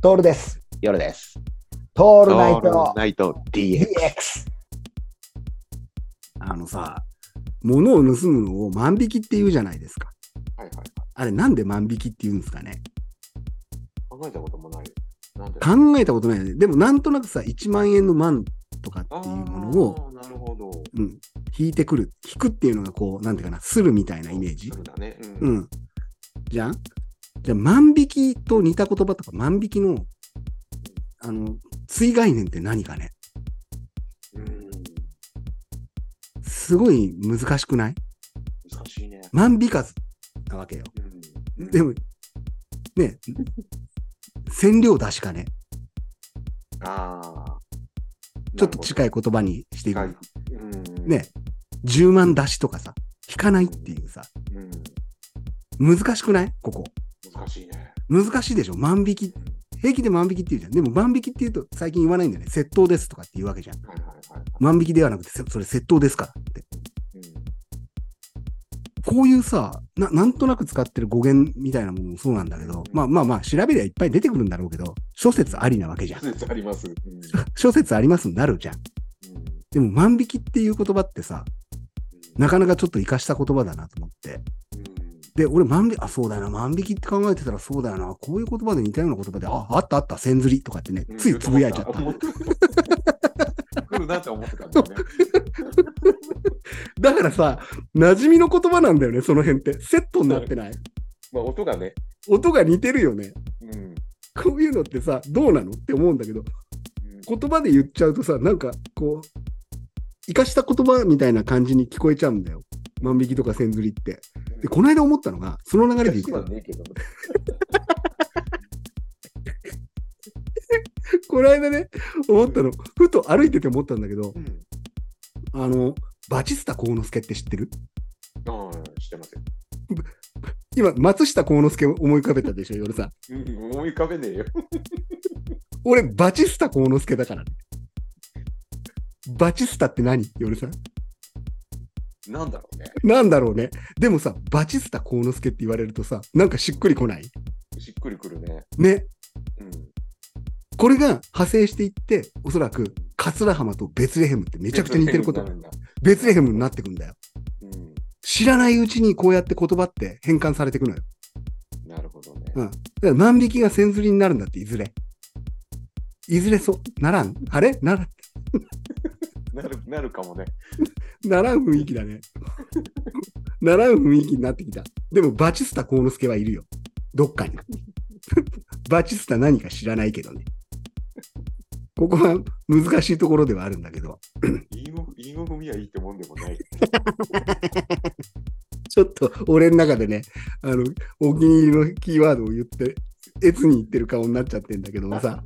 トールです。夜です。トールナイトナイト DX。あのさ、物を盗むのを万引きって言うじゃないですか。はいはいはい。あれなんで万引きって言うんですかね？考えたこともない。考えたことないよね。でもなんとなくさ、1万円の万とかっていうものを、なるほど。うん、引いてくる。引くっていうのがこう、なんていうかな、するみたいなイメージそう。だね。う。うんん。じゃん？じ万引きと似た言葉とか万引きの、あの、追概念って何かねうん。すごい難しくない？難しいね。万引かずなわけよ。うん。でも、ね、千両出しかね。ああ。ちょっと近い言葉にしてい。く。うん。。ね、10万出しとかさ、引かないっていうさ、うん。難しくない？ここ。難しいね。難しいでしょ万引き。平気で万引きって言うじゃん。でも万引きって言うと最近言わないんだよね。窃盗ですとかって言うわけじゃん。はいはいはい。万引きではなくて、せそれ窃盗ですからって。うん。こういうさな、なんとなく使ってる語源みたいなものもそうなんだけど、まあまあまあ、調べりゃいっぱい出てくるんだろうけど、諸説ありなわけじゃん。諸説あります。うん。諸説ありますになるじゃん。うんでも万引きっていう言葉ってさ、なかなかちょっと活かした言葉だなと思って。うん。で、俺万引き、あ、そうだよな、万引きって考えてたらそうだよな、こういう言葉で似たような言葉で、あ、あったあった、千釣りとかってね、うんついつぶやいちゃった。思った。来るなって思ってたんだよね。だからさ、馴染みの言葉なんだよね、その辺って。セットになってない。まあ音がね。音が似てるよね。うん。こういうのってさ、どうなのって思うんだけど、言葉で言っちゃうとさ、なんかこう、生かした言葉みたいな感じに聞こえちゃうんだよ。万引きとか千釣りって。で、この間思ったのが、その流れでいくと。この間ね、思ったの、ふと歩いてて思ったんだけど、うん。あの、バチスタ幸之助って知ってる？ああ、知ってますよ。今、松下幸之助を思い浮かべたでしょ、夜さん。うん、思い浮かべねえよ。俺、バチスタ幸之助だからね。バチスタって何？夜さん。なんだろうね。なんだろうね。でもさ、バチスタ幸之助って言われるとさ、なんかしっくりこない？しっくりくるね。ね。うん。これが派生していって、おそらく、桂浜とベツレヘムってめちゃくちゃ似てることにな。るんだ。ベツレヘムになってくんだよ。うん。知らないうちにこうやって言葉って変換されてくのよ。なるほどね。うん。だから万引きが千釣りになるんだって、いずれ。いずれそう、ならん。あれ？なら、なる、なるかもね。ならん雰囲気だね。ならん雰囲気になってきた。でも、バチスタ幸之助はいるよ。どっかに。バチスタ何か知らないけどね。ここは難しいところではあるんだけど、言いご言いご組みはいいってもんでもない。ちょっと俺の中でね、あの、お気に入りのキーワードを言って、越に言ってる顔になっちゃってんだけどもさ、